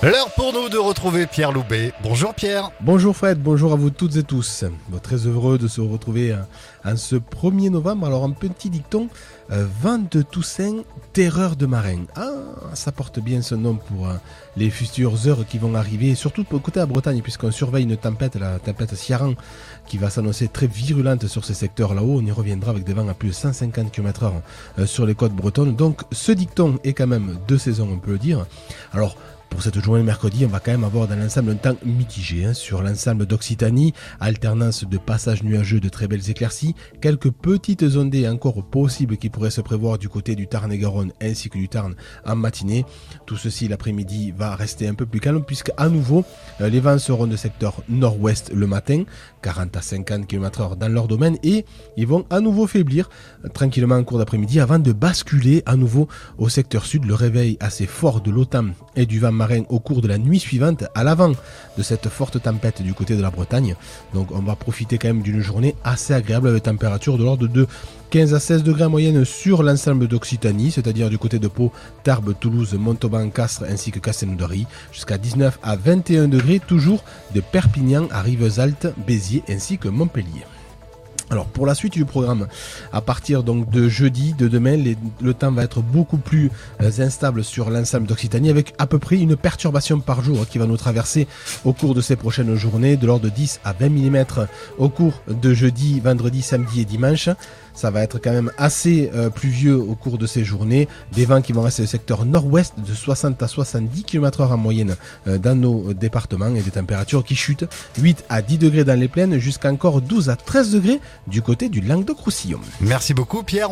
L'heure pour nous de retrouver Pierre Loubet. Bonjour Pierre. Bonjour Fred, bonjour à vous toutes et tous. très heureux de se retrouver euh, en ce 1er novembre. Alors un petit dicton, euh, vent de Toussaint, terreur de marin. Ah, ça porte bien ce nom pour euh, les futures heures qui vont arriver, surtout pour côté à Bretagne, puisqu'on surveille une tempête, la tempête Ciaran, qui va s'annoncer très virulente sur ces secteurs là-haut. On y reviendra avec des vents à plus de 150 km h sur les côtes bretonnes. Donc ce dicton est quand même de saison, on peut le dire. Alors pour cette journée mercredi, on va quand même avoir dans l'ensemble un temps mitigé hein, sur l'ensemble d'Occitanie, alternance de passages nuageux de très belles éclaircies, quelques petites ondées encore possibles qui pourraient se prévoir du côté du Tarn-et-Garonne ainsi que du Tarn en matinée. Tout ceci l'après-midi va rester un peu plus calme puisque à nouveau euh, les vents seront de secteur nord-ouest le matin, 40 à 50 km/h dans leur domaine et ils vont à nouveau faiblir euh, tranquillement en cours d'après-midi avant de basculer à nouveau au secteur sud. Le réveil assez fort de l'OTAN et du vent marin au cours de la nuit suivante, à l'avant de cette forte tempête du côté de la Bretagne. Donc on va profiter quand même d'une journée assez agréable avec température de l'ordre de 15 à 16 degrés en moyenne sur l'ensemble d'Occitanie, c'est-à-dire du côté de Pau, Tarbes, Toulouse, Montauban, Castres ainsi que Castelnaudary, jusqu'à 19 à 21 degrés toujours de Perpignan à Rivesaltes, Béziers ainsi que Montpellier. Alors pour la suite du programme, à partir donc de jeudi, de demain, le temps va être beaucoup plus euh, instable sur l'ensemble d'Occitanie avec à peu près une perturbation par jour qui va nous traverser au cours de ces prochaines journées de l'ordre de 10 à 20 mm au cours de jeudi, vendredi, samedi et dimanche. Ça va être quand même assez euh, pluvieux au cours de ces journées. Des vents qui vont rester au secteur nord-ouest de 60 à 70 km h en moyenne euh, dans nos départements et des températures qui chutent 8 à 10 degrés dans les plaines jusqu'à encore 12 à 13 degrés du côté du Languedoc-Roussillon. Merci beaucoup Pierre.